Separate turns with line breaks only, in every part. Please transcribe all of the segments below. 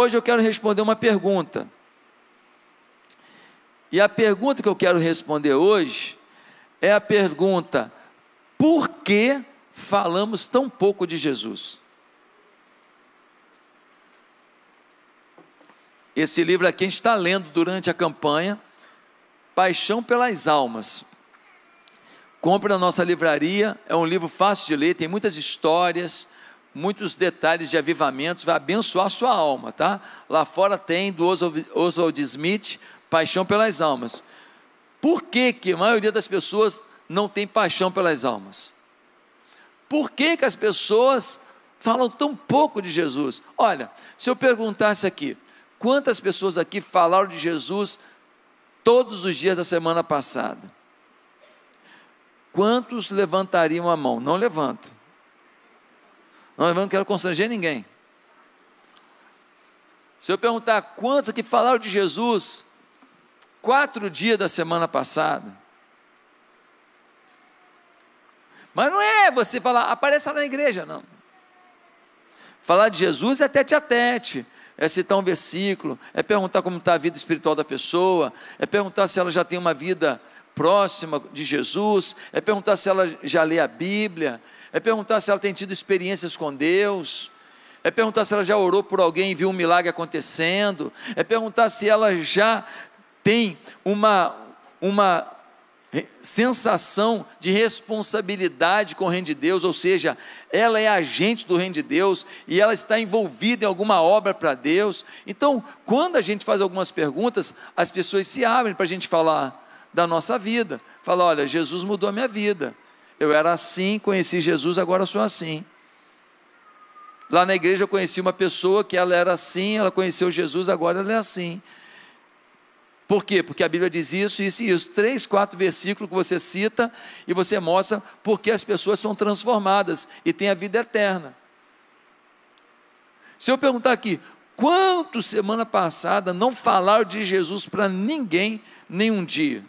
Hoje eu quero responder uma pergunta. E a pergunta que eu quero responder hoje é a pergunta: por que falamos tão pouco de Jesus? Esse livro aqui a gente está lendo durante a campanha Paixão pelas Almas. Compre na nossa livraria, é um livro fácil de ler, tem muitas histórias, muitos detalhes de avivamentos, vai abençoar sua alma, tá? Lá fora tem do Oswald Smith, Paixão pelas Almas. Por que, que a maioria das pessoas não tem paixão pelas almas? Por que, que as pessoas falam tão pouco de Jesus? Olha, se eu perguntasse aqui, Quantas pessoas aqui falaram de Jesus todos os dias da semana passada? Quantos levantariam a mão? Não levanta. Não levanta, não quero constranger ninguém. Se eu perguntar quantos aqui falaram de Jesus quatro dias da semana passada, mas não é você falar, apareça na igreja, não. Falar de Jesus é tete a tete é citar um versículo, é perguntar como está a vida espiritual da pessoa, é perguntar se ela já tem uma vida próxima de Jesus, é perguntar se ela já lê a Bíblia, é perguntar se ela tem tido experiências com Deus, é perguntar se ela já orou por alguém e viu um milagre acontecendo, é perguntar se ela já tem uma, uma sensação de responsabilidade com o reino de Deus, ou seja, ela é agente do reino de Deus e ela está envolvida em alguma obra para Deus. Então, quando a gente faz algumas perguntas, as pessoas se abrem para a gente falar da nossa vida. Fala, olha, Jesus mudou a minha vida. Eu era assim, conheci Jesus, agora sou assim. Lá na igreja eu conheci uma pessoa que ela era assim, ela conheceu Jesus, agora ela é assim. Por quê? Porque a Bíblia diz isso, isso e isso. Três, quatro versículos que você cita e você mostra porque as pessoas são transformadas e têm a vida eterna. Se eu perguntar aqui, quantos semana passada não falaram de Jesus para ninguém nenhum dia?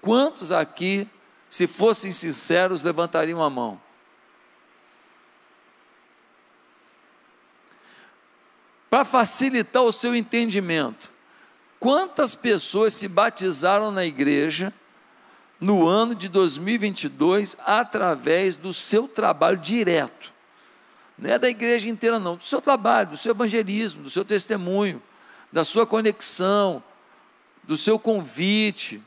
Quantos aqui, se fossem sinceros, levantariam a mão? Para facilitar o seu entendimento, Quantas pessoas se batizaram na igreja no ano de 2022 através do seu trabalho direto? Não é da igreja inteira, não, do seu trabalho, do seu evangelismo, do seu testemunho, da sua conexão, do seu convite,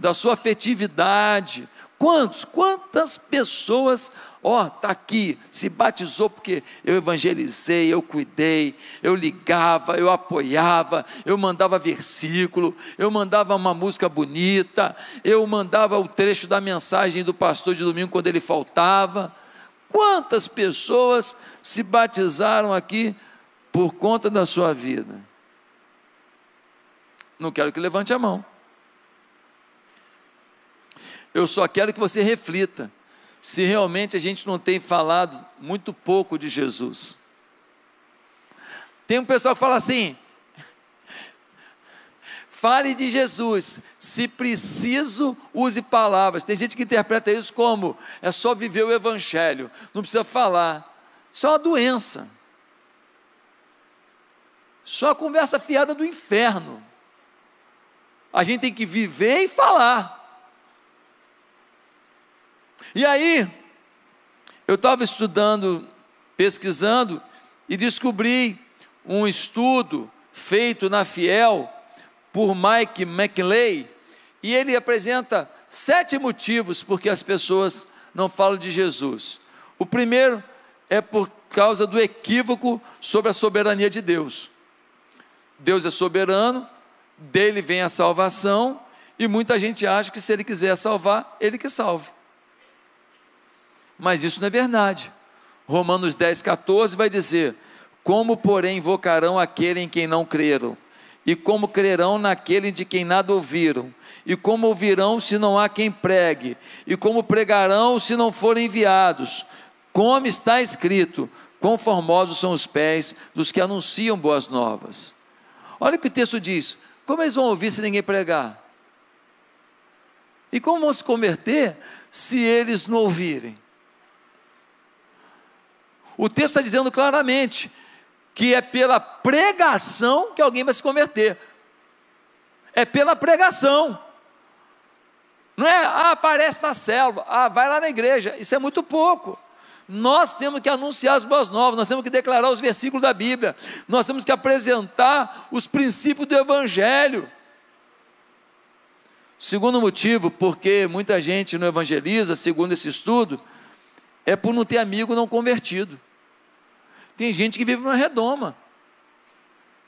da sua afetividade, Quantos, quantas pessoas, ó, está aqui, se batizou porque eu evangelizei, eu cuidei, eu ligava, eu apoiava, eu mandava versículo, eu mandava uma música bonita, eu mandava o trecho da mensagem do pastor de domingo quando ele faltava. Quantas pessoas se batizaram aqui por conta da sua vida? Não quero que levante a mão. Eu só quero que você reflita se realmente a gente não tem falado muito pouco de Jesus. Tem um pessoal que fala assim: fale de Jesus, se preciso, use palavras. Tem gente que interpreta isso como é só viver o Evangelho, não precisa falar. Isso é uma doença. Só a conversa fiada do inferno. A gente tem que viver e falar. E aí, eu estava estudando, pesquisando, e descobri um estudo feito na Fiel por Mike McLeay, e ele apresenta sete motivos por que as pessoas não falam de Jesus. O primeiro é por causa do equívoco sobre a soberania de Deus. Deus é soberano, dele vem a salvação, e muita gente acha que se ele quiser salvar, ele que salve mas isso não é verdade. Romanos 10, 14 vai dizer: Como, porém, invocarão aquele em quem não creram? E como crerão naquele de quem nada ouviram? E como ouvirão se não há quem pregue? E como pregarão se não forem enviados? Como está escrito: Conformosos são os pés dos que anunciam boas novas. Olha o que o texto diz: Como eles vão ouvir se ninguém pregar? E como vão se converter se eles não ouvirem? O texto está dizendo claramente que é pela pregação que alguém vai se converter. É pela pregação. Não é, ah, aparece na célula, ah, vai lá na igreja. Isso é muito pouco. Nós temos que anunciar as boas novas, nós temos que declarar os versículos da Bíblia, nós temos que apresentar os princípios do Evangelho. Segundo motivo, porque muita gente não evangeliza, segundo esse estudo, é por não ter amigo não convertido. Tem gente que vive numa redoma.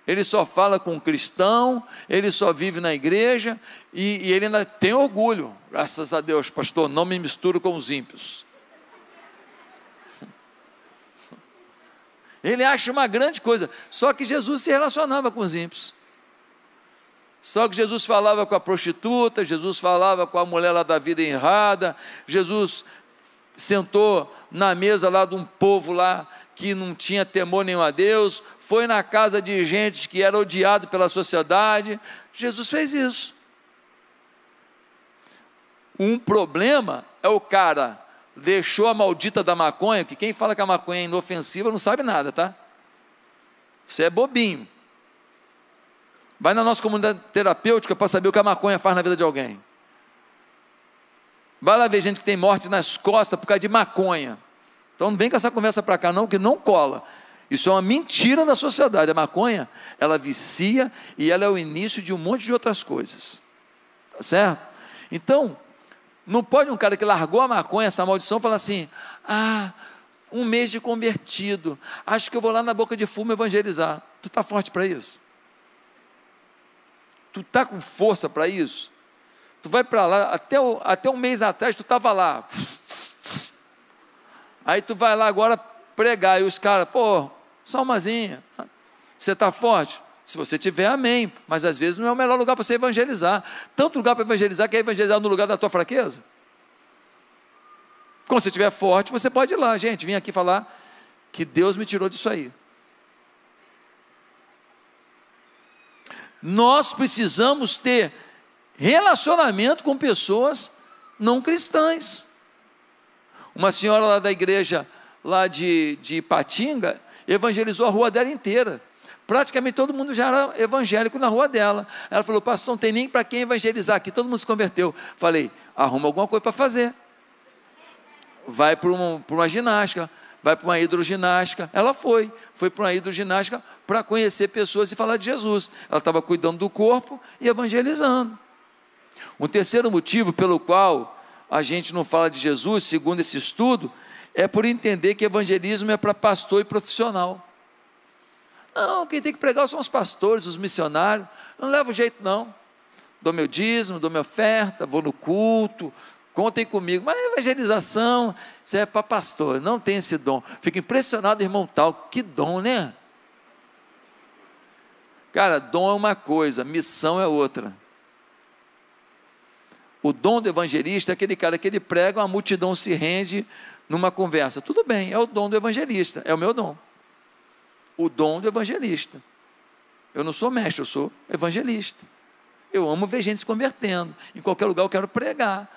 Ele só fala com cristão, ele só vive na igreja e, e ele ainda tem orgulho. Graças a Deus, pastor, não me misturo com os ímpios. Ele acha uma grande coisa. Só que Jesus se relacionava com os ímpios. Só que Jesus falava com a prostituta, Jesus falava com a mulher lá da vida errada, Jesus sentou na mesa lá de um povo lá que não tinha temor nenhum a Deus, foi na casa de gente que era odiado pela sociedade. Jesus fez isso. Um problema é o cara deixou a maldita da maconha, que quem fala que a maconha é inofensiva não sabe nada, tá? Você é bobinho. Vai na nossa comunidade terapêutica para saber o que a maconha faz na vida de alguém. Vai lá ver gente que tem morte nas costas por causa de maconha. Então não vem com essa conversa para cá não, que não cola. Isso é uma mentira da sociedade. A maconha, ela vicia e ela é o início de um monte de outras coisas. Tá certo? Então, não pode um cara que largou a maconha, essa maldição, falar assim: ah, um mês de convertido, acho que eu vou lá na boca de fumo evangelizar. Tu está forte para isso? Tu está com força para isso? Tu vai para lá, até, até um mês atrás tu estava lá. Aí tu vai lá agora pregar, e os caras, pô, só umazinha. Você está forte? Se você tiver, amém. Mas às vezes não é o melhor lugar para você evangelizar. Tanto lugar para evangelizar que é evangelizar no lugar da tua fraqueza. Quando você estiver forte, você pode ir lá. Gente, vim aqui falar que Deus me tirou disso aí. Nós precisamos ter relacionamento com pessoas não cristãs. Uma senhora lá da igreja, lá de, de Ipatinga, evangelizou a rua dela inteira. Praticamente todo mundo já era evangélico na rua dela. Ela falou, pastor, não tem nem para quem evangelizar aqui, todo mundo se converteu. Falei, arruma alguma coisa para fazer. Vai para uma, uma ginástica, vai para uma hidroginástica. Ela foi, foi para uma hidroginástica para conhecer pessoas e falar de Jesus. Ela estava cuidando do corpo e evangelizando. Um terceiro motivo pelo qual a gente não fala de Jesus, segundo esse estudo, é por entender que evangelismo é para pastor e profissional. Não, quem tem que pregar são os pastores, os missionários. Eu não levo jeito, não. Dou meu dízimo, dou minha oferta, vou no culto, contem comigo. Mas evangelização, isso é para pastor, não tem esse dom. Fico impressionado, irmão tal, que dom, né? Cara, dom é uma coisa, missão é outra. O dom do evangelista é aquele cara que ele prega, uma multidão se rende numa conversa. Tudo bem, é o dom do evangelista, é o meu dom o dom do evangelista. Eu não sou mestre, eu sou evangelista. Eu amo ver gente se convertendo. Em qualquer lugar eu quero pregar.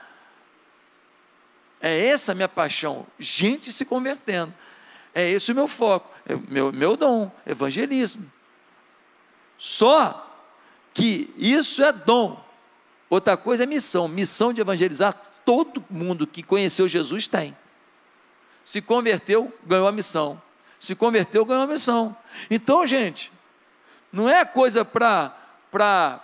É essa a minha paixão, gente se convertendo. É esse o meu foco, é meu, meu dom, evangelismo. Só que isso é dom. Outra coisa é missão. Missão de evangelizar, todo mundo que conheceu Jesus tem. Se converteu, ganhou a missão se converteu, ganhou a missão. Então, gente, não é coisa para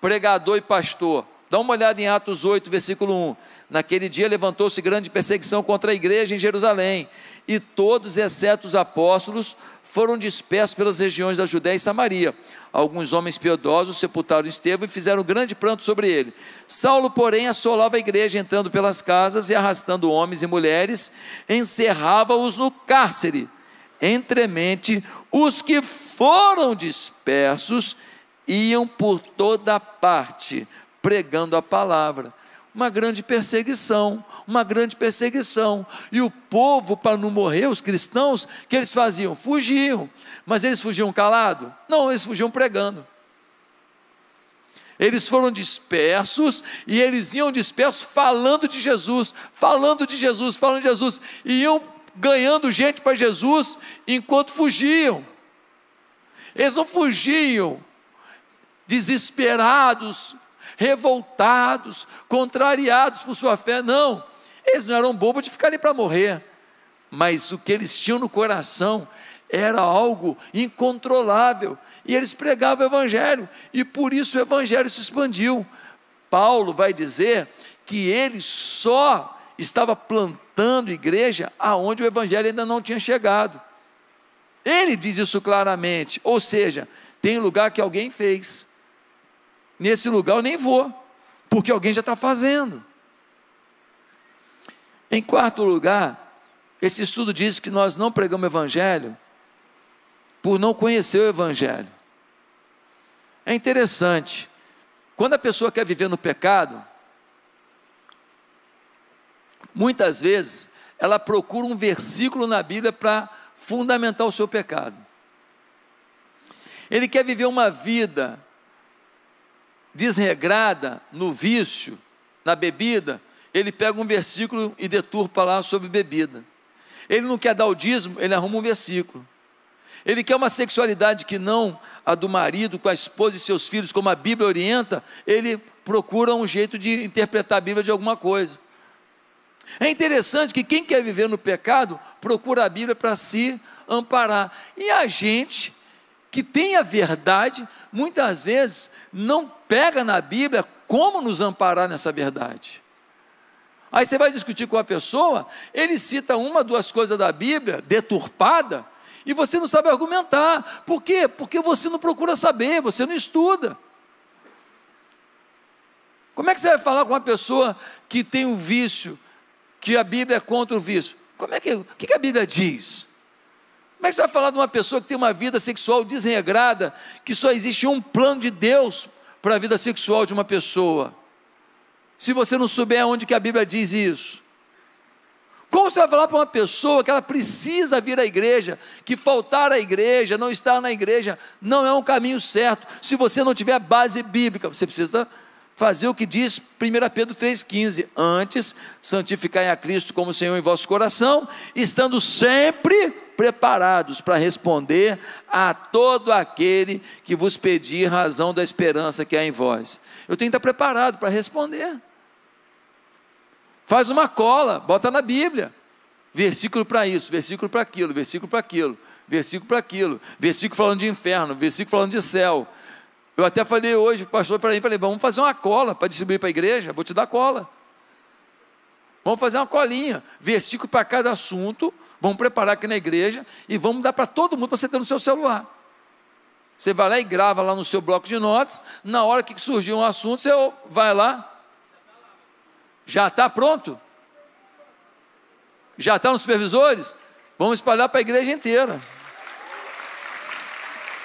pregador e pastor. Dá uma olhada em Atos 8, versículo 1. Naquele dia levantou-se grande perseguição contra a igreja em Jerusalém, e todos, exceto os apóstolos, foram dispersos pelas regiões da Judéia e Samaria. Alguns homens piedosos sepultaram Estevão e fizeram grande pranto sobre ele. Saulo, porém, assolava a igreja, entrando pelas casas e arrastando homens e mulheres, encerrava-os no cárcere entremente, os que foram dispersos iam por toda parte pregando a palavra. Uma grande perseguição, uma grande perseguição. E o povo, para não morrer, os cristãos, que eles faziam? Fugiam. Mas eles fugiam calado? Não, eles fugiam pregando. Eles foram dispersos e eles iam dispersos falando de Jesus, falando de Jesus, falando de Jesus, e iam ganhando gente para Jesus enquanto fugiam. Eles não fugiam desesperados, revoltados, contrariados por sua fé, não. Eles não eram bobos de ficarem para morrer, mas o que eles tinham no coração era algo incontrolável, e eles pregavam o Evangelho, e por isso o Evangelho se expandiu. Paulo vai dizer que ele só estava plantando igreja aonde o Evangelho ainda não tinha chegado. Ele diz isso claramente, ou seja, tem lugar que alguém fez, nesse lugar eu nem vou, porque alguém já está fazendo. Em quarto lugar, esse estudo diz que nós não pregamos o Evangelho por não conhecer o Evangelho. É interessante, quando a pessoa quer viver no pecado, muitas vezes ela procura um versículo na Bíblia para fundamentar o seu pecado. Ele quer viver uma vida desregrada no vício, na bebida, ele pega um versículo e deturpa lá sobre bebida. Ele não quer dar o dízimo, ele arruma um versículo. Ele quer uma sexualidade que não a do marido com a esposa e seus filhos, como a Bíblia orienta, ele procura um jeito de interpretar a Bíblia de alguma coisa. É interessante que quem quer viver no pecado procura a Bíblia para se amparar. E a gente que tem a verdade, muitas vezes não pega na Bíblia como nos amparar nessa verdade. Aí você vai discutir com a pessoa, ele cita uma, duas coisas da Bíblia, deturpada, e você não sabe argumentar. Por quê? Porque você não procura saber, você não estuda. Como é que você vai falar com uma pessoa que tem um vício, que a Bíblia é contra o vício? Como é que, o que a Bíblia diz? Como é que você vai falar de uma pessoa que tem uma vida sexual desregrada, que só existe um plano de Deus para a vida sexual de uma pessoa? Se você não souber onde que a Bíblia diz isso. Como você vai falar para uma pessoa que ela precisa vir à igreja, que faltar à igreja, não estar na igreja, não é um caminho certo, se você não tiver base bíblica, você precisa fazer o que diz 1 Pedro 3,15: Antes, santificai a Cristo como Senhor em vosso coração, estando sempre preparados para responder a todo aquele que vos pedir razão da esperança que há em vós. Eu tenho que estar preparado para responder. Faz uma cola, bota na Bíblia. Versículo para isso, versículo para aquilo, versículo para aquilo, versículo para aquilo, versículo falando de inferno, versículo falando de céu. Eu até falei hoje, o pastor para mim, falei, vamos fazer uma cola para distribuir para a igreja, vou te dar cola. Vamos fazer uma colinha, versículo para cada assunto, vamos preparar aqui na igreja e vamos dar para todo mundo para você ter no seu celular. Você vai lá e grava lá no seu bloco de notas, na hora que surgir um assunto, você vai lá, já está pronto? Já está nos supervisores? Vamos espalhar para a igreja inteira.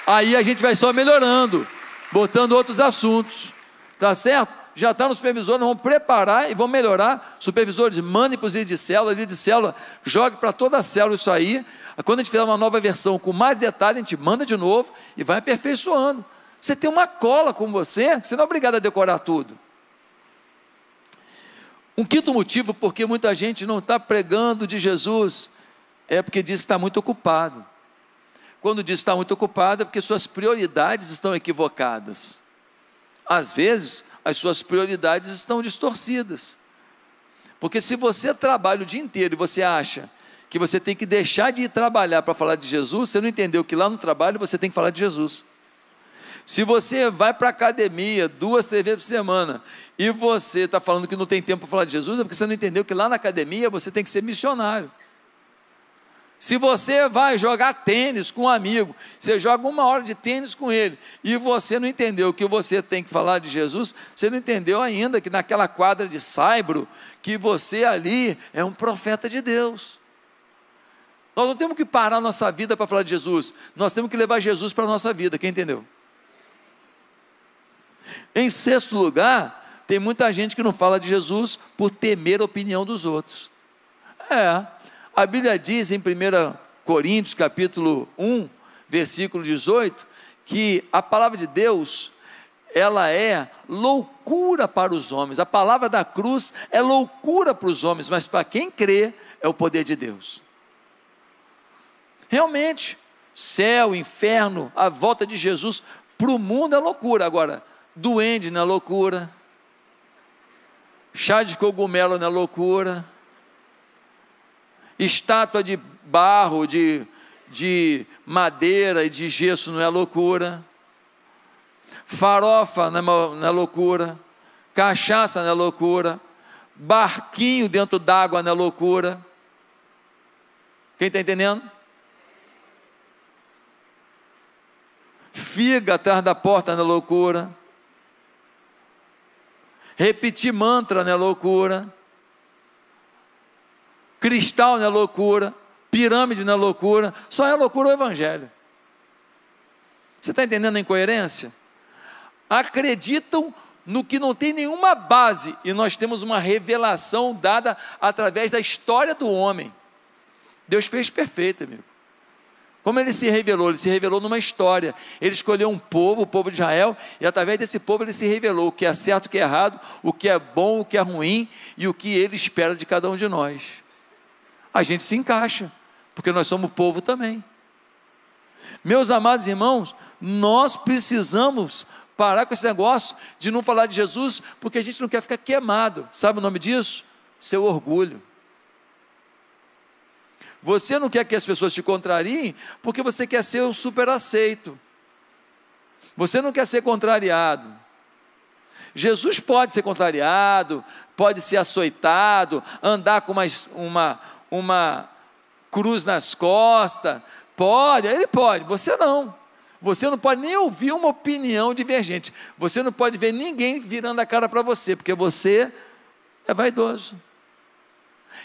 Aí a gente vai só melhorando, botando outros assuntos, tá certo? Já está nos supervisores, nós vamos preparar e vamos melhorar. Supervisores, mandem para os líderes de célula, líder de célula, jogue para toda a célula isso aí. Quando a gente fizer uma nova versão com mais detalhes, a gente manda de novo e vai aperfeiçoando. Você tem uma cola com você, você não é obrigado a decorar tudo. Um quinto motivo porque muita gente não está pregando de Jesus é porque diz que está muito ocupado. Quando diz que está muito ocupado é porque suas prioridades estão equivocadas. Às vezes, as suas prioridades estão distorcidas. Porque se você trabalha o dia inteiro e você acha que você tem que deixar de ir trabalhar para falar de Jesus, você não entendeu que lá no trabalho você tem que falar de Jesus. Se você vai para a academia duas, três vezes por semana e você está falando que não tem tempo para falar de Jesus, é porque você não entendeu que lá na academia você tem que ser missionário. Se você vai jogar tênis com um amigo, você joga uma hora de tênis com ele, e você não entendeu que você tem que falar de Jesus, você não entendeu ainda que naquela quadra de saibro, que você ali é um profeta de Deus. Nós não temos que parar nossa vida para falar de Jesus, nós temos que levar Jesus para a nossa vida, quem entendeu? Em sexto lugar, tem muita gente que não fala de Jesus por temer a opinião dos outros. É, a Bíblia diz em 1 Coríntios capítulo 1, versículo 18, que a palavra de Deus, ela é loucura para os homens. A palavra da cruz é loucura para os homens, mas para quem crê, é o poder de Deus. Realmente, céu, inferno, a volta de Jesus para o mundo é loucura. Agora, duende não é loucura, chá de cogumelo não é loucura, estátua de barro, de, de madeira e de gesso não é loucura, farofa não é, é loucura, cachaça não é loucura, barquinho dentro d'água não é loucura. Quem está entendendo? Figa atrás da porta não é loucura. Repetir mantra não é loucura. Cristal não é loucura. Pirâmide não é loucura. Só é loucura o Evangelho. Você está entendendo a incoerência? Acreditam no que não tem nenhuma base, e nós temos uma revelação dada através da história do homem. Deus fez perfeito, amigo. Como ele se revelou? Ele se revelou numa história. Ele escolheu um povo, o povo de Israel, e através desse povo ele se revelou o que é certo, o que é errado, o que é bom, o que é ruim e o que ele espera de cada um de nós. A gente se encaixa, porque nós somos povo também. Meus amados irmãos, nós precisamos parar com esse negócio de não falar de Jesus, porque a gente não quer ficar queimado. Sabe o nome disso? Seu orgulho. Você não quer que as pessoas te contrariem, porque você quer ser o super aceito. Você não quer ser contrariado. Jesus pode ser contrariado, pode ser açoitado, andar com uma, uma, uma cruz nas costas, pode, ele pode, você não. Você não pode nem ouvir uma opinião divergente. Você não pode ver ninguém virando a cara para você, porque você é vaidoso.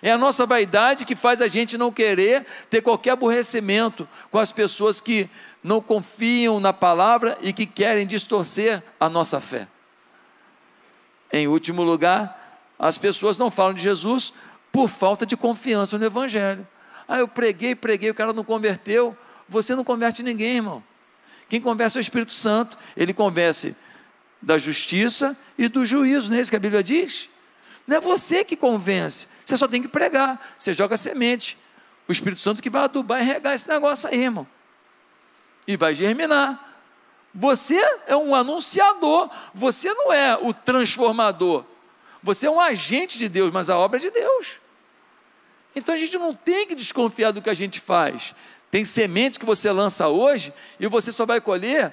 É a nossa vaidade que faz a gente não querer ter qualquer aborrecimento com as pessoas que não confiam na palavra e que querem distorcer a nossa fé. Em último lugar, as pessoas não falam de Jesus por falta de confiança no Evangelho. Ah, eu preguei, preguei, o cara não converteu. Você não converte ninguém, irmão. Quem conversa é o Espírito Santo, ele convence da justiça e do juízo, não é isso que a Bíblia diz? Não é você que convence, você só tem que pregar, você joga semente. O Espírito Santo que vai adubar e regar esse negócio aí, irmão. E vai germinar. Você é um anunciador, você não é o transformador. Você é um agente de Deus, mas a obra é de Deus. Então a gente não tem que desconfiar do que a gente faz. Tem semente que você lança hoje e você só vai colher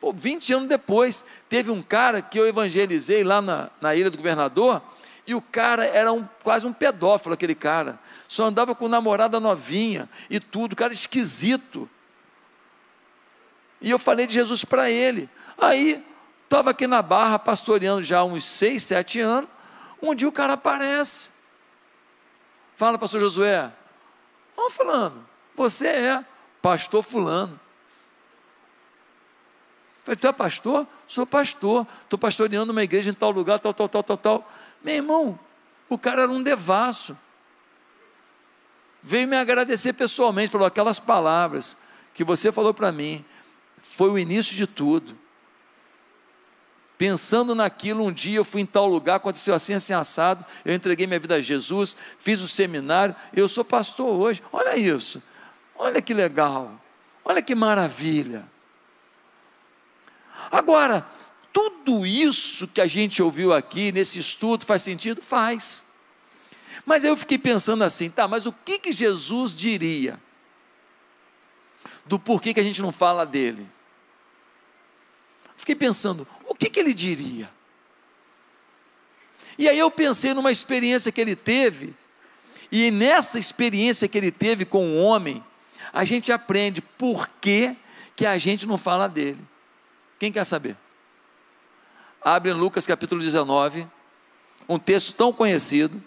pô, 20 anos depois. Teve um cara que eu evangelizei lá na, na ilha do governador, e o cara era um, quase um pedófilo, aquele cara. Só andava com namorada novinha e tudo, cara esquisito. E eu falei de Jesus para ele. Aí, estava aqui na barra, pastoreando já há uns seis, sete anos. Um dia o cara aparece. Fala, pastor Josué. Ó, falando, você é pastor fulano. Falei, tu é pastor? Sou pastor. Estou pastoreando uma igreja em tal lugar, tal, tal, tal, tal, tal. Meu irmão, o cara era um devasso. Veio me agradecer pessoalmente, falou aquelas palavras que você falou para mim. Foi o início de tudo. Pensando naquilo, um dia eu fui em tal lugar, aconteceu assim, assim, assado. Eu entreguei minha vida a Jesus, fiz o seminário, eu sou pastor hoje. Olha isso. Olha que legal, olha que maravilha. Agora, tudo isso que a gente ouviu aqui nesse estudo faz sentido? Faz. Mas eu fiquei pensando assim, tá, mas o que, que Jesus diria? Do porquê que a gente não fala dele? Fiquei pensando, que, que ele diria? E aí eu pensei numa experiência que ele teve, e nessa experiência que ele teve com o um homem, a gente aprende por que, que a gente não fala dele. Quem quer saber? Abre em Lucas capítulo 19, um texto tão conhecido.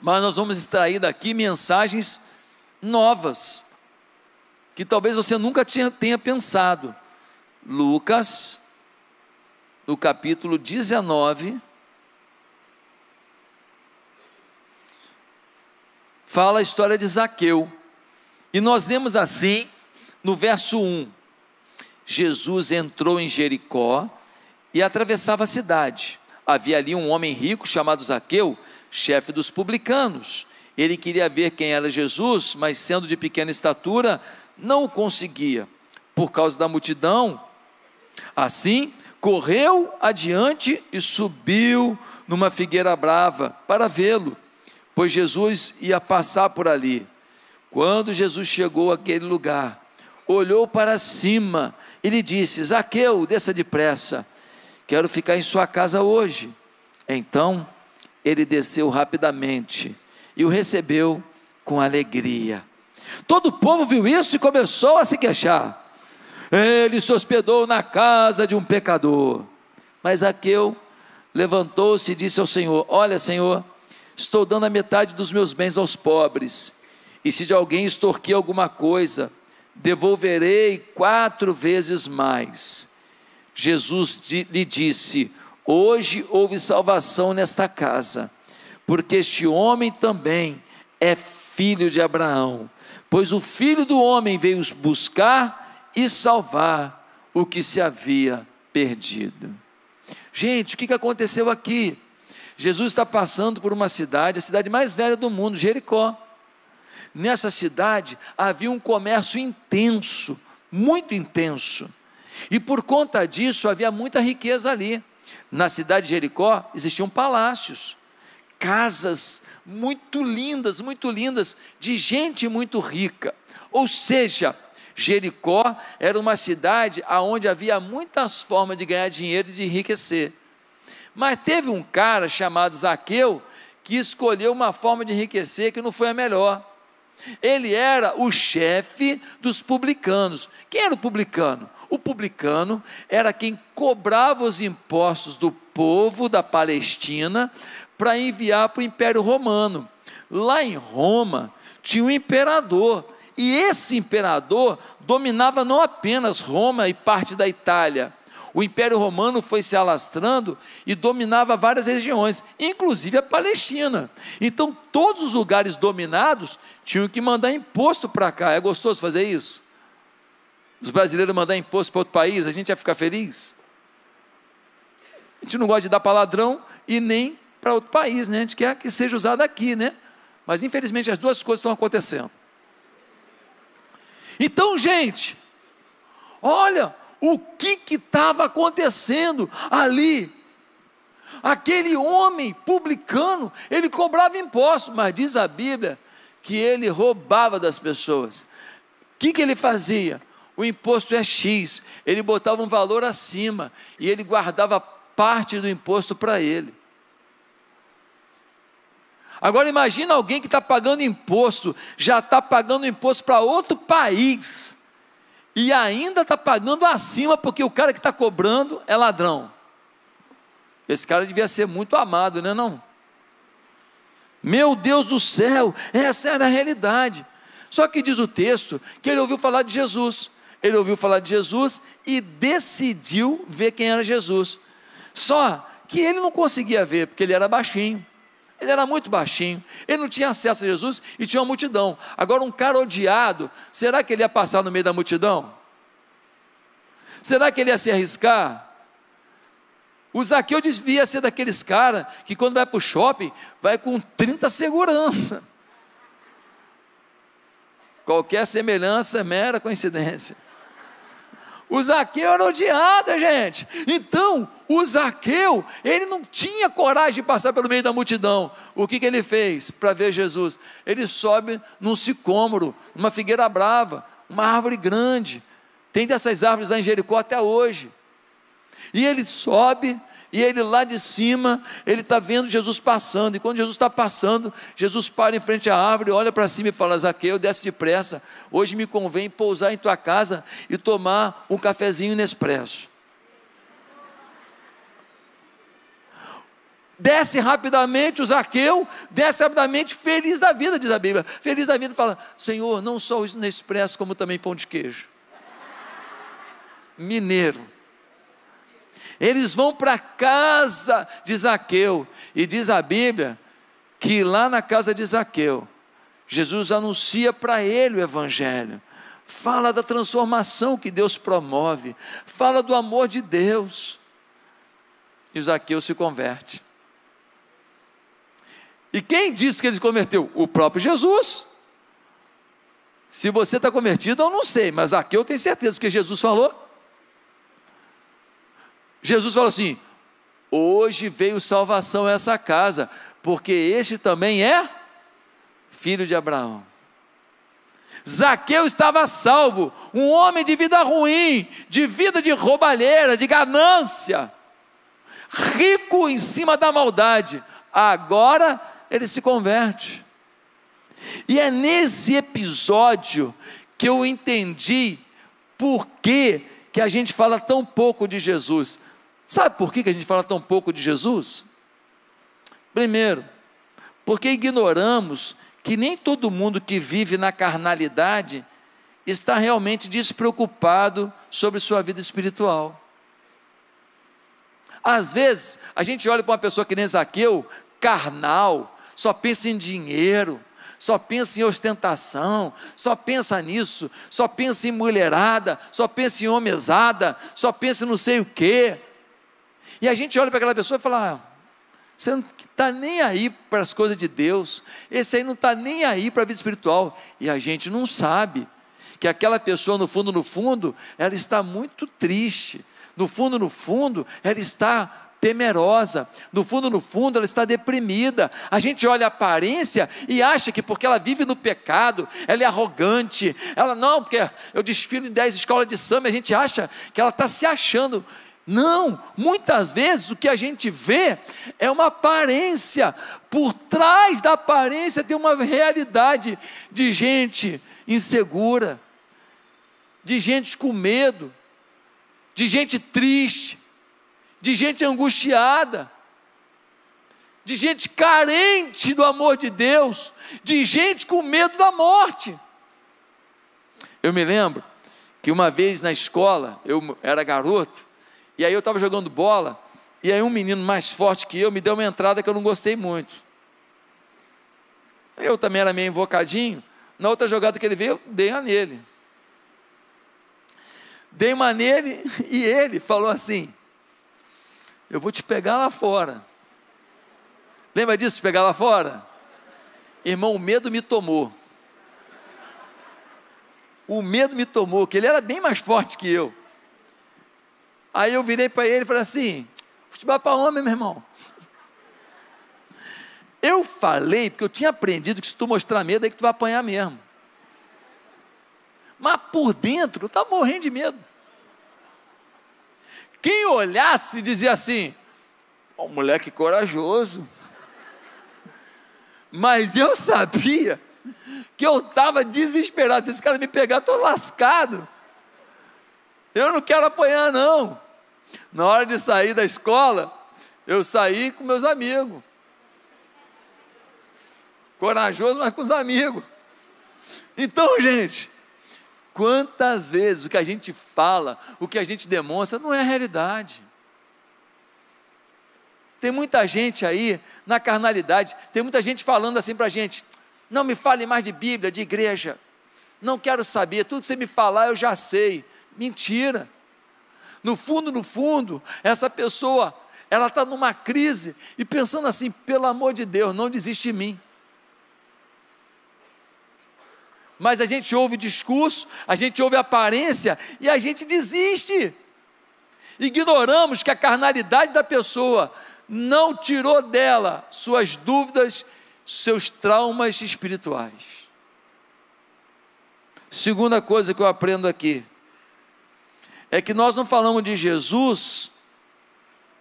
Mas nós vamos extrair daqui mensagens novas, que talvez você nunca tinha, tenha pensado. Lucas, no capítulo 19, fala a história de Zaqueu. E nós lemos assim, no verso 1: Jesus entrou em Jericó e atravessava a cidade. Havia ali um homem rico chamado Zaqueu, chefe dos publicanos, Ele queria ver quem era Jesus, mas sendo de pequena estatura, não o conseguia, por causa da multidão. Assim, correu adiante e subiu numa figueira brava para vê-lo, pois Jesus ia passar por ali. Quando Jesus chegou àquele lugar, olhou para cima e lhe disse: Zaqueu, desça depressa, quero ficar em sua casa hoje. Então ele desceu rapidamente e o recebeu com alegria. Todo o povo viu isso e começou a se queixar. Ele se hospedou na casa de um pecador. Mas Zaqueu levantou-se e disse ao Senhor: Olha, Senhor, estou dando a metade dos meus bens aos pobres, e se de alguém extorquir alguma coisa, devolverei quatro vezes mais. Jesus lhe disse: Hoje houve salvação nesta casa, porque este homem também é filho de Abraão, pois o filho do homem veio buscar e salvar o que se havia perdido. Gente, o que aconteceu aqui? Jesus está passando por uma cidade, a cidade mais velha do mundo, Jericó. Nessa cidade havia um comércio intenso, muito intenso. E por conta disso havia muita riqueza ali. Na cidade de Jericó existiam palácios, casas muito lindas, muito lindas, de gente muito rica. Ou seja, Jericó era uma cidade onde havia muitas formas de ganhar dinheiro e de enriquecer. Mas teve um cara chamado Zaqueu que escolheu uma forma de enriquecer que não foi a melhor. Ele era o chefe dos publicanos. Quem era o publicano? O publicano era quem cobrava os impostos do povo da Palestina para enviar para o Império Romano. Lá em Roma tinha um imperador, e esse imperador dominava não apenas Roma e parte da Itália. O Império Romano foi se alastrando e dominava várias regiões, inclusive a Palestina. Então, todos os lugares dominados tinham que mandar imposto para cá. É gostoso fazer isso? os brasileiros mandar imposto para outro país, a gente ia ficar feliz? A gente não gosta de dar para ladrão e nem para outro país, né? A gente quer que seja usado aqui, né? Mas infelizmente as duas coisas estão acontecendo. Então, gente, olha o que estava acontecendo ali. Aquele homem publicano, ele cobrava impostos, mas diz a Bíblia que ele roubava das pessoas. O que, que ele fazia? o imposto é X, ele botava um valor acima e ele guardava parte do imposto para ele. Agora imagina alguém que está pagando imposto, já está pagando imposto para outro país, e ainda está pagando acima, porque o cara que está cobrando é ladrão. Esse cara devia ser muito amado, né? Não? Meu Deus do céu, essa era a realidade. Só que diz o texto que ele ouviu falar de Jesus ele ouviu falar de Jesus e decidiu ver quem era Jesus. Só que ele não conseguia ver, porque ele era baixinho. Ele era muito baixinho, ele não tinha acesso a Jesus e tinha uma multidão. Agora, um cara odiado, será que ele ia passar no meio da multidão? Será que ele ia se arriscar? O Zaqueu devia ser daqueles caras que quando vai para o shopping, vai com 30 segurança. Qualquer semelhança é mera coincidência. O Zaqueu era odiado, gente. Então, o Zaqueu, ele não tinha coragem de passar pelo meio da multidão. O que, que ele fez para ver Jesus? Ele sobe num sicômoro, numa figueira brava, uma árvore grande. Tem dessas árvores lá em Jericó até hoje. E ele sobe, e ele lá de cima, ele está vendo Jesus passando, e quando Jesus está passando, Jesus para em frente à árvore, olha para cima e fala: Zaqueu, desce depressa, hoje me convém pousar em tua casa e tomar um cafezinho Nespresso. Desce rapidamente o Zaqueu, desce rapidamente, feliz da vida, diz a Bíblia. Feliz da vida, fala: Senhor, não só o Nespresso, como também pão de queijo. Mineiro eles vão para a casa de Zaqueu, e diz a Bíblia que lá na casa de Zaqueu, Jesus anuncia para ele o Evangelho, fala da transformação que Deus promove, fala do amor de Deus, e Zaqueu se converte. E quem disse que ele se converteu? O próprio Jesus. Se você está convertido, eu não sei, mas aqui eu tenho certeza, porque Jesus falou. Jesus falou assim: hoje veio salvação a essa casa, porque este também é filho de Abraão. Zaqueu estava salvo, um homem de vida ruim, de vida de roubalheira, de ganância, rico em cima da maldade. Agora ele se converte. E é nesse episódio que eu entendi por que, que a gente fala tão pouco de Jesus. Sabe por que, a gente fala tão pouco de Jesus? Primeiro, porque ignoramos que nem todo mundo que vive na carnalidade está realmente despreocupado sobre sua vida espiritual. Às vezes, a gente olha para uma pessoa que nem Zaqueu, carnal, só pensa em dinheiro, só pensa em ostentação, só pensa nisso, só pensa em mulherada, só pensa em homezada, só pensa em não sei o quê. E a gente olha para aquela pessoa e fala: ah, você não está nem aí para as coisas de Deus, esse aí não está nem aí para a vida espiritual. E a gente não sabe que aquela pessoa, no fundo, no fundo, ela está muito triste. No fundo, no fundo, ela está temerosa. No fundo, no fundo, ela está deprimida. A gente olha a aparência e acha que porque ela vive no pecado, ela é arrogante. Ela não, porque eu desfilo em 10 escolas de samba, a gente acha que ela está se achando. Não, muitas vezes o que a gente vê é uma aparência, por trás da aparência tem uma realidade de gente insegura, de gente com medo, de gente triste, de gente angustiada, de gente carente do amor de Deus, de gente com medo da morte. Eu me lembro que uma vez na escola, eu era garoto, e aí eu estava jogando bola, e aí um menino mais forte que eu me deu uma entrada que eu não gostei muito. Eu também era meio invocadinho. Na outra jogada que ele veio, eu dei uma nele. Dei uma nele e ele falou assim: Eu vou te pegar lá fora. Lembra disso, pegar lá fora? Irmão, o medo me tomou. O medo me tomou, que ele era bem mais forte que eu. Aí eu virei para ele e falei assim: futebol é para homem, meu irmão. Eu falei, porque eu tinha aprendido que se tu mostrar medo, é que tu vai apanhar mesmo. Mas por dentro, eu estava morrendo de medo. Quem olhasse dizia assim: um moleque corajoso. Mas eu sabia que eu estava desesperado. Se esse cara me pegar, estou lascado. Eu não quero apanhar, não. Na hora de sair da escola, eu saí com meus amigos. Corajoso, mas com os amigos. Então, gente, quantas vezes o que a gente fala, o que a gente demonstra, não é realidade. Tem muita gente aí na carnalidade, tem muita gente falando assim para a gente: não me fale mais de Bíblia, de igreja, não quero saber, tudo que você me falar eu já sei. Mentira. No fundo, no fundo, essa pessoa, ela está numa crise e pensando assim: pelo amor de Deus, não desiste de mim. Mas a gente ouve discurso, a gente ouve aparência e a gente desiste. Ignoramos que a carnalidade da pessoa não tirou dela suas dúvidas, seus traumas espirituais. Segunda coisa que eu aprendo aqui, é que nós não falamos de Jesus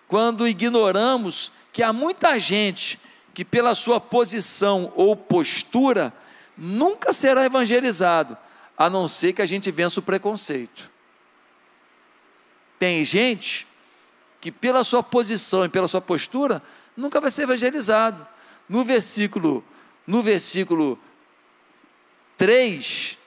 quando ignoramos que há muita gente que, pela sua posição ou postura, nunca será evangelizado, a não ser que a gente vença o preconceito. Tem gente que, pela sua posição e pela sua postura, nunca vai ser evangelizado. No versículo, no versículo 3,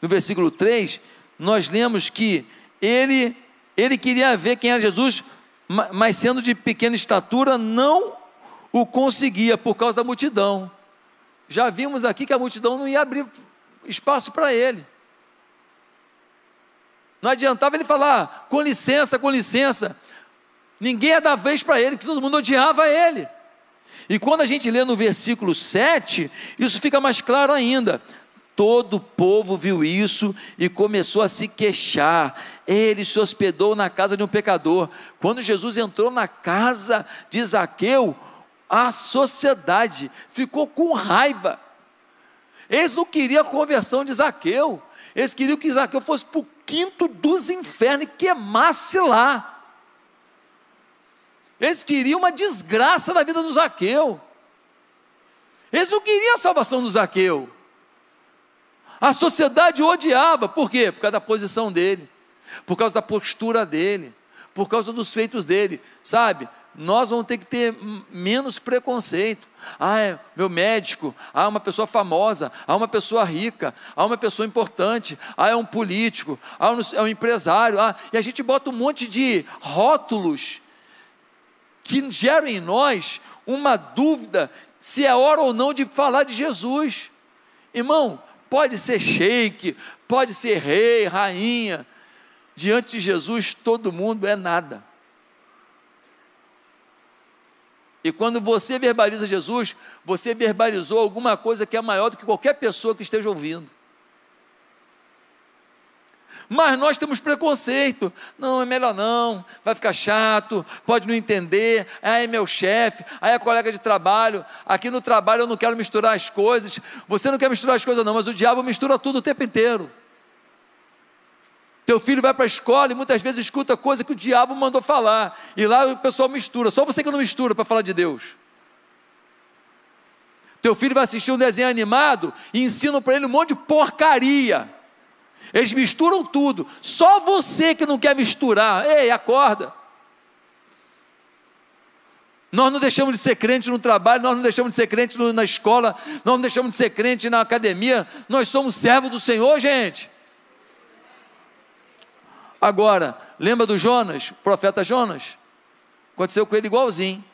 no versículo 3, nós lemos que ele, ele queria ver quem era Jesus, mas sendo de pequena estatura, não o conseguia por causa da multidão. Já vimos aqui que a multidão não ia abrir espaço para ele. Não adiantava ele falar, com licença, com licença. Ninguém ia dar vez para ele, que todo mundo odiava ele. E quando a gente lê no versículo 7, isso fica mais claro ainda. Todo o povo viu isso e começou a se queixar. Ele se hospedou na casa de um pecador. Quando Jesus entrou na casa de Zaqueu, a sociedade ficou com raiva. Eles não queriam a conversão de Zaqueu. Eles queriam que Zaqueu fosse para o quinto dos infernos e queimasse lá. Eles queriam uma desgraça na vida do Zaqueu. Eles não queriam a salvação do Zaqueu. A sociedade o odiava, por quê? Por causa da posição dele, por causa da postura dele, por causa dos feitos dele, sabe? Nós vamos ter que ter menos preconceito. Ah, é meu médico, ah, é uma pessoa famosa, ah, uma pessoa rica, ah, uma pessoa importante, ah, é um político, ah, é um empresário, ah, e a gente bota um monte de rótulos que geram em nós uma dúvida se é hora ou não de falar de Jesus. Irmão, pode ser sheik, pode ser rei, rainha, diante de Jesus todo mundo é nada. E quando você verbaliza Jesus, você verbalizou alguma coisa que é maior do que qualquer pessoa que esteja ouvindo. Mas nós temos preconceito. Não, é melhor não, vai ficar chato, pode não entender. Aí é meu chefe, aí é colega de trabalho. Aqui no trabalho eu não quero misturar as coisas. Você não quer misturar as coisas, não, mas o diabo mistura tudo o tempo inteiro. Teu filho vai para a escola e muitas vezes escuta coisa que o diabo mandou falar. E lá o pessoal mistura. Só você que não mistura para falar de Deus. Teu filho vai assistir um desenho animado e ensinam para ele um monte de porcaria. Eles misturam tudo. Só você que não quer misturar. Ei, acorda. Nós não deixamos de ser crente no trabalho, nós não deixamos de ser crente na escola, nós não deixamos de ser crente na academia. Nós somos servos do Senhor, gente. Agora, lembra do Jonas, o profeta Jonas? Aconteceu com ele igualzinho.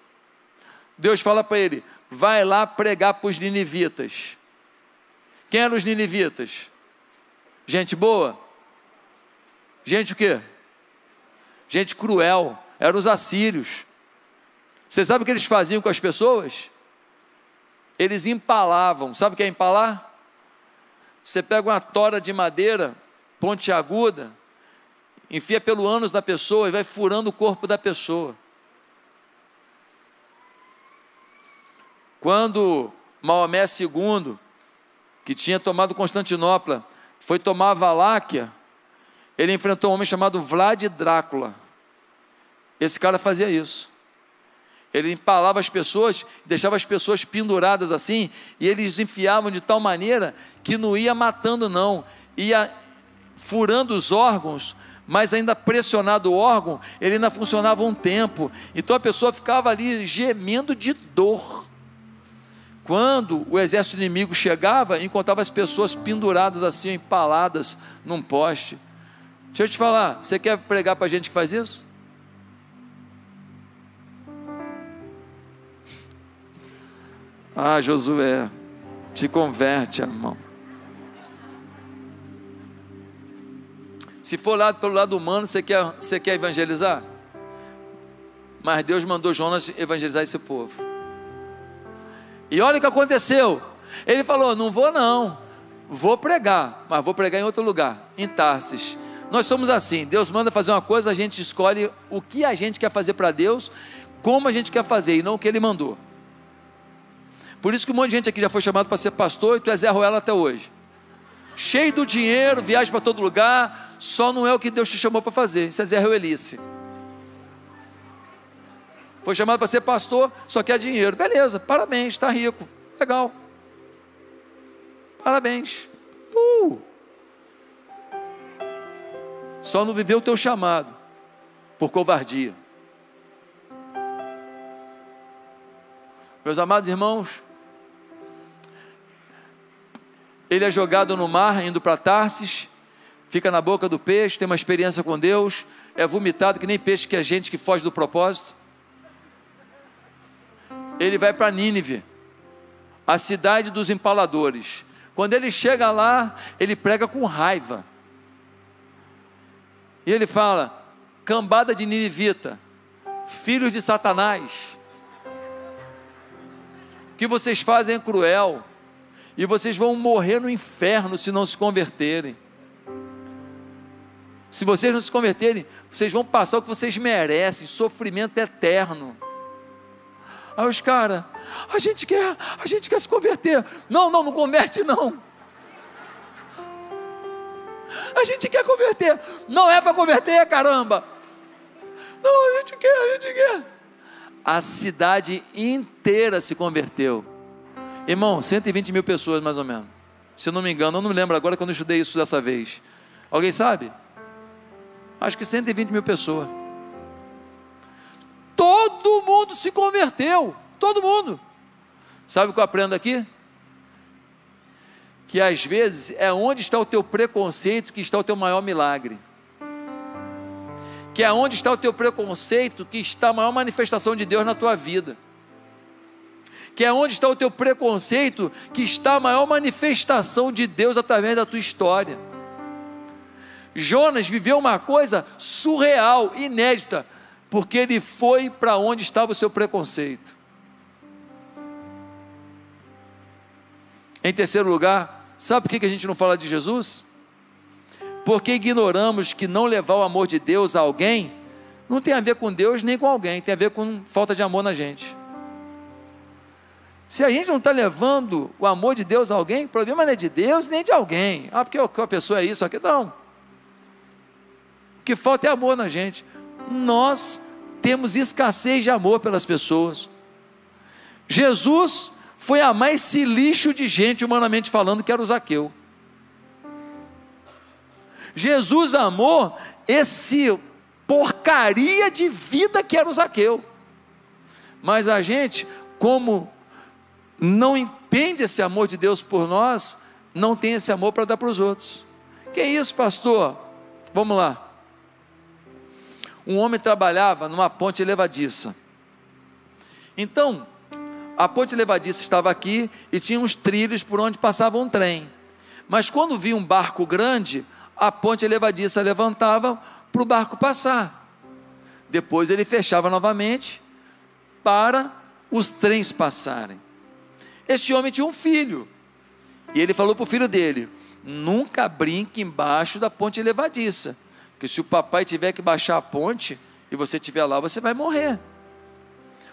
Deus fala para ele: vai lá pregar para os ninivitas. Quem eram os ninivitas? Gente boa? Gente o quê? Gente cruel. Eram os assírios. Você sabe o que eles faziam com as pessoas? Eles empalavam. Sabe o que é empalar? Você pega uma tora de madeira pontiaguda, enfia pelo ânus da pessoa e vai furando o corpo da pessoa. Quando Maomé II, que tinha tomado Constantinopla, foi tomar a Valáquia, ele enfrentou um homem chamado Vlad Drácula. Esse cara fazia isso. Ele empalava as pessoas, deixava as pessoas penduradas assim, e eles enfiavam de tal maneira que não ia matando, não, ia furando os órgãos, mas ainda pressionado o órgão, ele ainda funcionava um tempo. Então a pessoa ficava ali gemendo de dor. Quando o exército inimigo chegava, encontrava as pessoas penduradas assim, empaladas num poste. Deixa eu te falar, você quer pregar para a gente que faz isso? Ah, Josué, te converte, irmão. Se for lá pelo lado humano, você quer, você quer evangelizar? Mas Deus mandou Jonas evangelizar esse povo. E olha o que aconteceu. Ele falou: Não vou, não. Vou pregar, mas vou pregar em outro lugar, em Tarsis. Nós somos assim: Deus manda fazer uma coisa, a gente escolhe o que a gente quer fazer para Deus, como a gente quer fazer e não o que Ele mandou. Por isso que um monte de gente aqui já foi chamado para ser pastor e tu é Zé Ruela até hoje. Cheio do dinheiro, viaja para todo lugar, só não é o que Deus te chamou para fazer. Isso é Zé Ruelice. Foi chamado para ser pastor, só quer dinheiro. Beleza, parabéns, está rico. Legal. Parabéns. Uh. Só não viveu o teu chamado por covardia. Meus amados irmãos, ele é jogado no mar, indo para Tarsis, fica na boca do peixe, tem uma experiência com Deus, é vomitado que nem peixe que é gente que foge do propósito ele vai para Nínive, a cidade dos empaladores. Quando ele chega lá, ele prega com raiva. E ele fala: cambada de ninivita, filhos de Satanás. que vocês fazem é cruel, e vocês vão morrer no inferno se não se converterem. Se vocês não se converterem, vocês vão passar o que vocês merecem, sofrimento eterno. Aí os caras, a gente quer, a gente quer se converter. Não, não, não converte não. A gente quer converter. Não é para converter, caramba. Não, a gente quer, a gente quer. A cidade inteira se converteu. Irmão, 120 mil pessoas mais ou menos. Se eu não me engano, eu não me lembro agora quando eu estudei isso dessa vez. Alguém sabe? Acho que 120 mil pessoas. Todo mundo se converteu. Todo mundo. Sabe o que eu aprendo aqui? Que às vezes é onde está o teu preconceito que está o teu maior milagre. Que é onde está o teu preconceito que está a maior manifestação de Deus na tua vida. Que é onde está o teu preconceito que está a maior manifestação de Deus através da tua história. Jonas viveu uma coisa surreal, inédita, porque ele foi para onde estava o seu preconceito. Em terceiro lugar, sabe por que a gente não fala de Jesus? Porque ignoramos que não levar o amor de Deus a alguém não tem a ver com Deus nem com alguém, tem a ver com falta de amor na gente. Se a gente não está levando o amor de Deus a alguém, o problema não é de Deus nem de alguém. Ah, porque a pessoa é isso aqui. Não que falta é amor na gente. Nós temos escassez de amor pelas pessoas. Jesus foi amar esse lixo de gente, humanamente falando, que era o Zaqueu. Jesus amou esse porcaria de vida que era o Zaqueu. Mas a gente, como não entende esse amor de Deus por nós, não tem esse amor para dar para os outros. Que é isso, pastor? Vamos lá um homem trabalhava numa ponte levadiça. Então, a ponte levadiça estava aqui e tinha uns trilhos por onde passava um trem. Mas quando via um barco grande, a ponte levadiça levantava para o barco passar. Depois ele fechava novamente para os trens passarem. Esse homem tinha um filho. E ele falou para o filho dele: nunca brinque embaixo da ponte levadiça que se o papai tiver que baixar a ponte e você estiver lá, você vai morrer.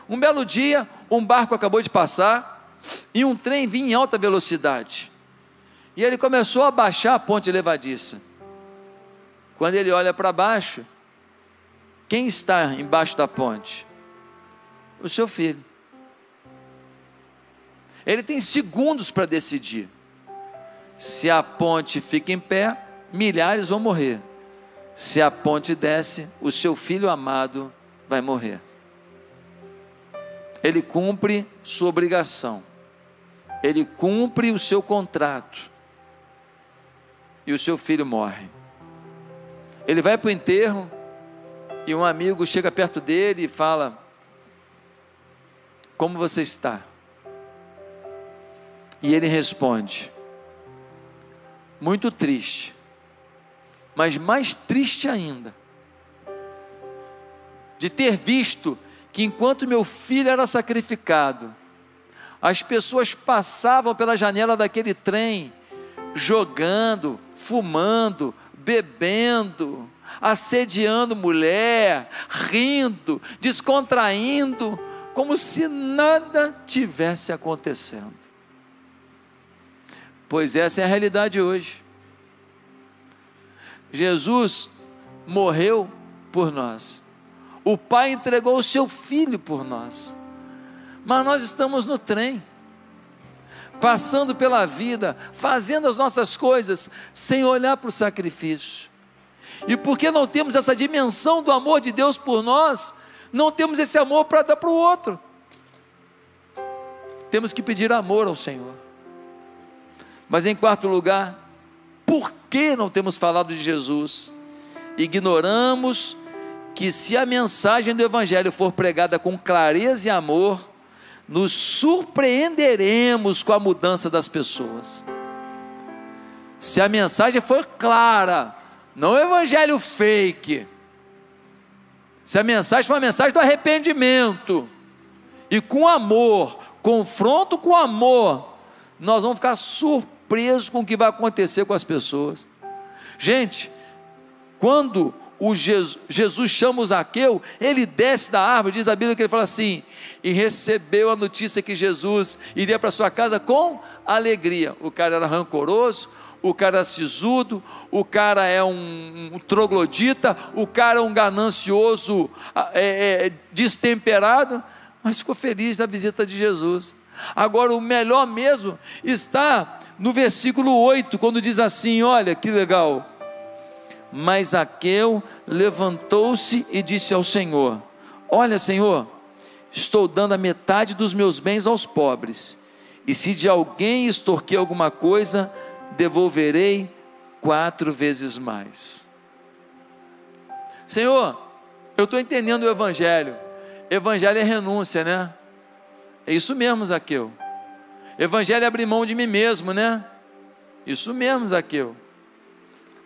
Um belo dia, um barco acabou de passar e um trem vinha em alta velocidade. E ele começou a baixar a ponte levadiça. Quando ele olha para baixo, quem está embaixo da ponte? O seu filho. Ele tem segundos para decidir. Se a ponte fica em pé, milhares vão morrer. Se a ponte desce, o seu filho amado vai morrer. Ele cumpre sua obrigação, ele cumpre o seu contrato, e o seu filho morre. Ele vai para o enterro, e um amigo chega perto dele e fala: Como você está? E ele responde: Muito triste mas mais triste ainda, de ter visto que enquanto meu filho era sacrificado, as pessoas passavam pela janela daquele trem, jogando, fumando, bebendo, assediando mulher, rindo, descontraindo, como se nada tivesse acontecendo. Pois essa é a realidade hoje. Jesus morreu por nós. O Pai entregou o seu filho por nós. Mas nós estamos no trem, passando pela vida, fazendo as nossas coisas sem olhar para o sacrifício. E porque não temos essa dimensão do amor de Deus por nós, não temos esse amor para dar para o outro. Temos que pedir amor ao Senhor. Mas em quarto lugar, por que não temos falado de Jesus? Ignoramos que se a mensagem do Evangelho for pregada com clareza e amor, nos surpreenderemos com a mudança das pessoas. Se a mensagem for clara, não o evangelho fake. Se a mensagem for uma mensagem do arrependimento, e com amor, confronto com amor, nós vamos ficar surpresos com o que vai acontecer com as pessoas. Gente, quando o Jesus, Jesus chama o Zaqueu, ele desce da árvore, diz a Bíblia que ele fala assim, e recebeu a notícia que Jesus iria para sua casa com alegria. O cara era rancoroso, o cara é sisudo, o cara é um, um troglodita, o cara é um ganancioso é, é, destemperado, mas ficou feliz da visita de Jesus. Agora, o melhor mesmo está no versículo 8, quando diz assim: olha que legal. Mas Aqueu levantou-se e disse ao Senhor: Olha, Senhor, estou dando a metade dos meus bens aos pobres, e se de alguém extorquir alguma coisa, devolverei quatro vezes mais. Senhor, eu estou entendendo o Evangelho. Evangelho é renúncia, né? É isso mesmo, Zaqueu. Evangelho é abrir mão de mim mesmo, né? Isso mesmo, Zaqueu.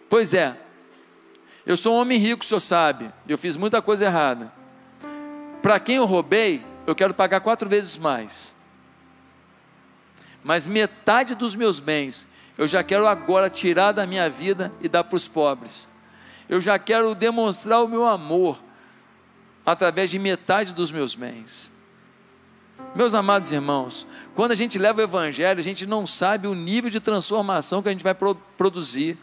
Pois é, eu sou um homem rico, o senhor sabe. Eu fiz muita coisa errada. Para quem eu roubei, eu quero pagar quatro vezes mais. Mas metade dos meus bens eu já quero agora tirar da minha vida e dar para os pobres. Eu já quero demonstrar o meu amor através de metade dos meus bens. Meus amados irmãos, quando a gente leva o Evangelho, a gente não sabe o nível de transformação que a gente vai produzir.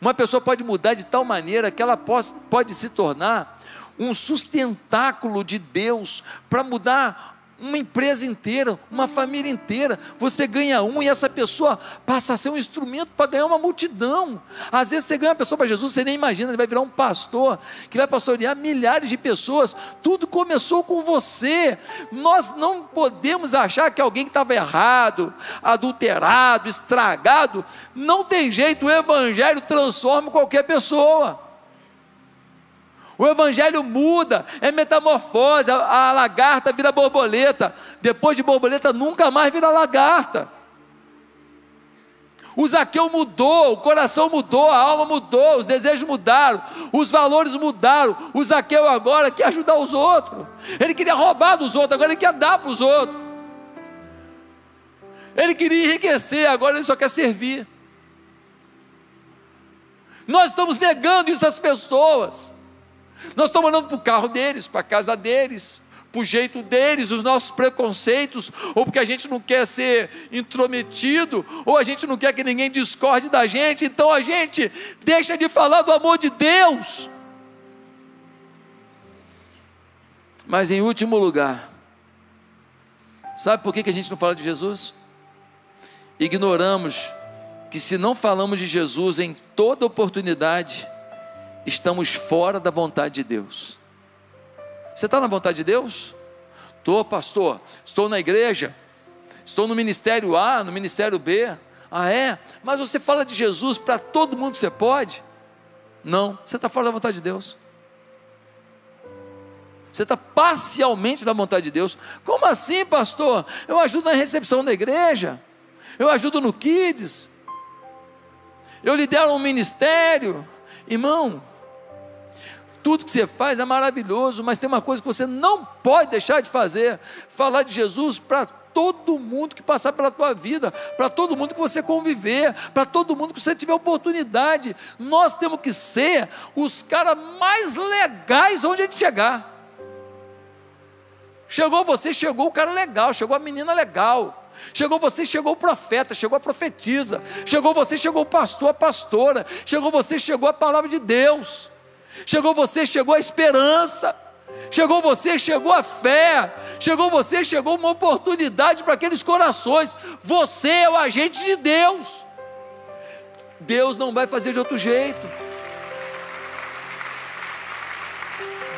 Uma pessoa pode mudar de tal maneira que ela pode se tornar um sustentáculo de Deus para mudar uma empresa inteira, uma família inteira. Você ganha um e essa pessoa passa a ser um instrumento para ganhar uma multidão. Às vezes você ganha uma pessoa para Jesus, você nem imagina, ele vai virar um pastor que vai pastorear milhares de pessoas. Tudo começou com você. Nós não podemos achar que alguém que estava errado, adulterado, estragado, não tem jeito, o evangelho transforma qualquer pessoa. O evangelho muda, é metamorfose. A, a lagarta vira borboleta. Depois de borboleta, nunca mais vira lagarta. O Zaqueu mudou, o coração mudou, a alma mudou, os desejos mudaram, os valores mudaram. O Zaqueu agora quer ajudar os outros. Ele queria roubar dos outros, agora ele quer dar para os outros. Ele queria enriquecer, agora ele só quer servir. Nós estamos negando isso às pessoas. Nós estamos olhando para o carro deles, para a casa deles, para o jeito deles, os nossos preconceitos, ou porque a gente não quer ser intrometido, ou a gente não quer que ninguém discorde da gente, então a gente deixa de falar do amor de Deus. Mas em último lugar, sabe por que a gente não fala de Jesus? Ignoramos que se não falamos de Jesus em toda oportunidade, estamos fora da vontade de Deus. Você está na vontade de Deus? Estou, pastor. Estou na igreja. Estou no ministério A, no ministério B. Ah, é? Mas você fala de Jesus para todo mundo que você pode? Não, você está fora da vontade de Deus. Você está parcialmente na vontade de Deus. Como assim, pastor? Eu ajudo na recepção da igreja. Eu ajudo no Kids. Eu lidero um ministério. Irmão, tudo que você faz é maravilhoso, mas tem uma coisa que você não pode deixar de fazer: falar de Jesus para todo mundo que passar pela tua vida, para todo mundo que você conviver, para todo mundo que você tiver oportunidade. Nós temos que ser os caras mais legais onde a gente chegar. Chegou você, chegou o cara legal, chegou a menina legal. Chegou você, chegou o profeta, chegou a profetisa. Chegou você, chegou o pastor, a pastora. Chegou você, chegou a palavra de Deus. Chegou você, chegou a esperança. Chegou você, chegou a fé. Chegou você, chegou uma oportunidade para aqueles corações. Você é o agente de Deus. Deus não vai fazer de outro jeito.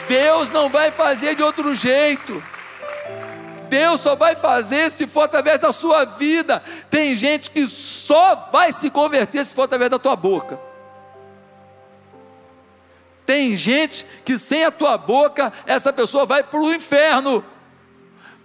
Deus não vai fazer de outro jeito. Deus só vai fazer se for através da sua vida. Tem gente que só vai se converter se for através da tua boca. Tem gente que sem a tua boca, essa pessoa vai para o inferno.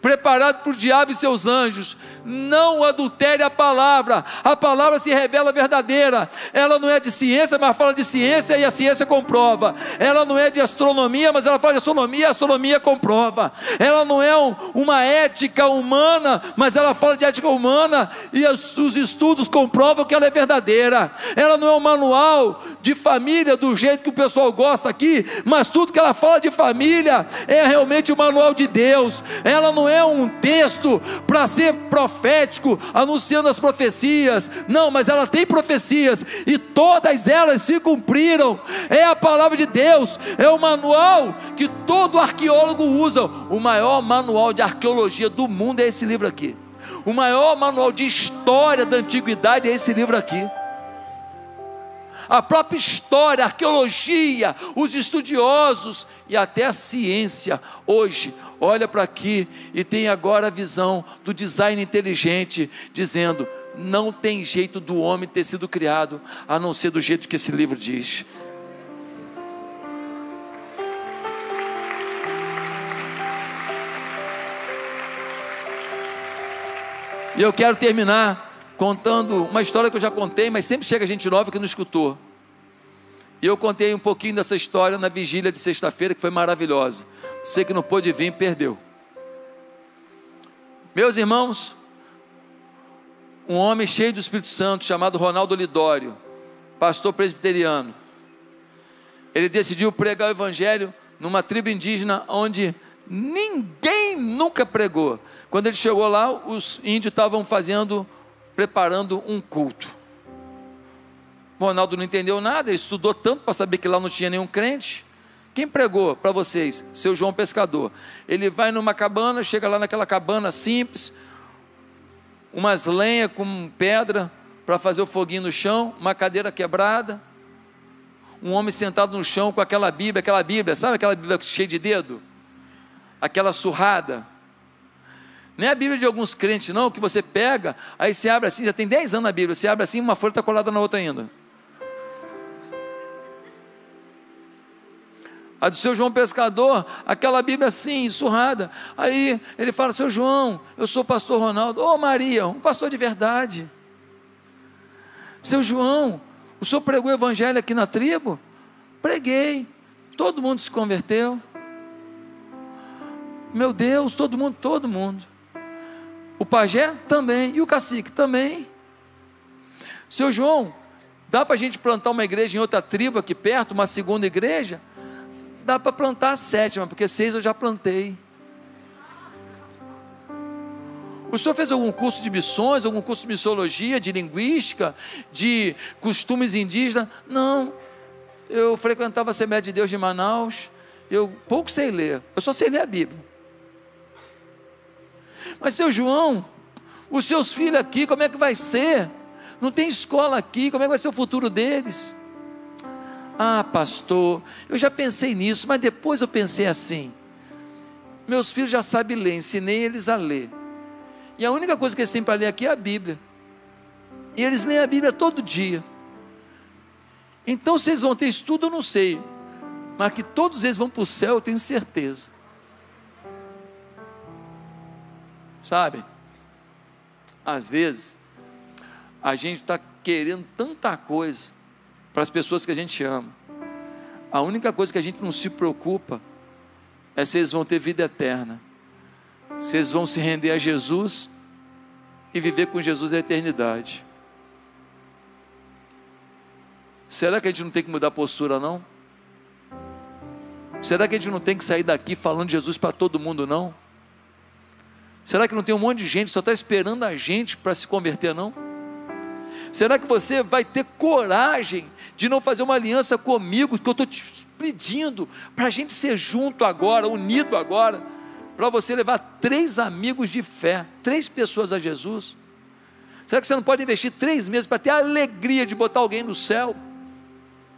Preparado por diabo e seus anjos. Não adultere a palavra, a palavra se revela verdadeira. Ela não é de ciência, mas fala de ciência e a ciência comprova. Ela não é de astronomia, mas ela fala de astronomia e a astronomia comprova. Ela não é um, uma ética humana, mas ela fala de ética humana e os, os estudos comprovam que ela é verdadeira. Ela não é um manual de família do jeito que o pessoal gosta aqui, mas tudo que ela fala de família é realmente o manual de Deus. Ela não é um texto para ser profético, anunciando as profecias. Não, mas ela tem profecias e todas elas se cumpriram. É a palavra de Deus, é o manual que todo arqueólogo usa. O maior manual de arqueologia do mundo é esse livro aqui. O maior manual de história da antiguidade é esse livro aqui a própria história, a arqueologia, os estudiosos e até a ciência hoje olha para aqui e tem agora a visão do design inteligente, dizendo: não tem jeito do homem ter sido criado a não ser do jeito que esse livro diz. E eu quero terminar contando uma história que eu já contei, mas sempre chega gente nova que não escutou. E eu contei um pouquinho dessa história na vigília de sexta-feira, que foi maravilhosa. Você que não pôde vir, perdeu. Meus irmãos, um homem cheio do Espírito Santo, chamado Ronaldo Lidório, pastor presbiteriano, ele decidiu pregar o evangelho numa tribo indígena onde ninguém nunca pregou. Quando ele chegou lá, os índios estavam fazendo, preparando um culto. Ronaldo não entendeu nada, ele estudou tanto para saber que lá não tinha nenhum crente. Quem pregou para vocês? Seu João Pescador. Ele vai numa cabana, chega lá naquela cabana simples, umas lenhas com pedra para fazer o foguinho no chão, uma cadeira quebrada, um homem sentado no chão com aquela Bíblia, aquela Bíblia, sabe aquela Bíblia cheia de dedo? Aquela surrada. Nem a Bíblia de alguns crentes, não, que você pega, aí você abre assim, já tem 10 anos na Bíblia, você abre assim, uma folha está colada na outra ainda. a do seu João Pescador, aquela Bíblia assim, surrada. Aí ele fala: Seu João, eu sou o pastor Ronaldo. Ô oh, Maria, um pastor de verdade. Seu João, o senhor pregou o evangelho aqui na tribo? Preguei. Todo mundo se converteu. Meu Deus, todo mundo, todo mundo. O pajé também. E o cacique também. Seu João, dá para a gente plantar uma igreja em outra tribo aqui perto, uma segunda igreja? dá para plantar a sétima, porque seis eu já plantei. O senhor fez algum curso de missões, algum curso de missiologia, de linguística, de costumes indígenas? Não. Eu frequentava a Assembleia de Deus de Manaus, eu pouco sei ler, eu só sei ler a Bíblia. Mas seu João, os seus filhos aqui, como é que vai ser? Não tem escola aqui, como é que vai ser o futuro deles? Ah, pastor, eu já pensei nisso, mas depois eu pensei assim: meus filhos já sabem ler, ensinei eles a ler. E a única coisa que eles têm para ler aqui é a Bíblia. E eles leem a Bíblia todo dia. Então, se eles vão ter estudo, eu não sei. Mas que todos eles vão para o céu, eu tenho certeza. Sabe? Às vezes, a gente está querendo tanta coisa, para as pessoas que a gente ama. A única coisa que a gente não se preocupa é se eles vão ter vida eterna, se eles vão se render a Jesus e viver com Jesus a eternidade. Será que a gente não tem que mudar a postura, não? Será que a gente não tem que sair daqui falando de Jesus para todo mundo, não? Será que não tem um monte de gente só está esperando a gente para se converter, não? Será que você vai ter coragem de não fazer uma aliança comigo, que eu estou te pedindo, para a gente ser junto agora, unido agora, para você levar três amigos de fé, três pessoas a Jesus? Será que você não pode investir três meses para ter a alegria de botar alguém no céu?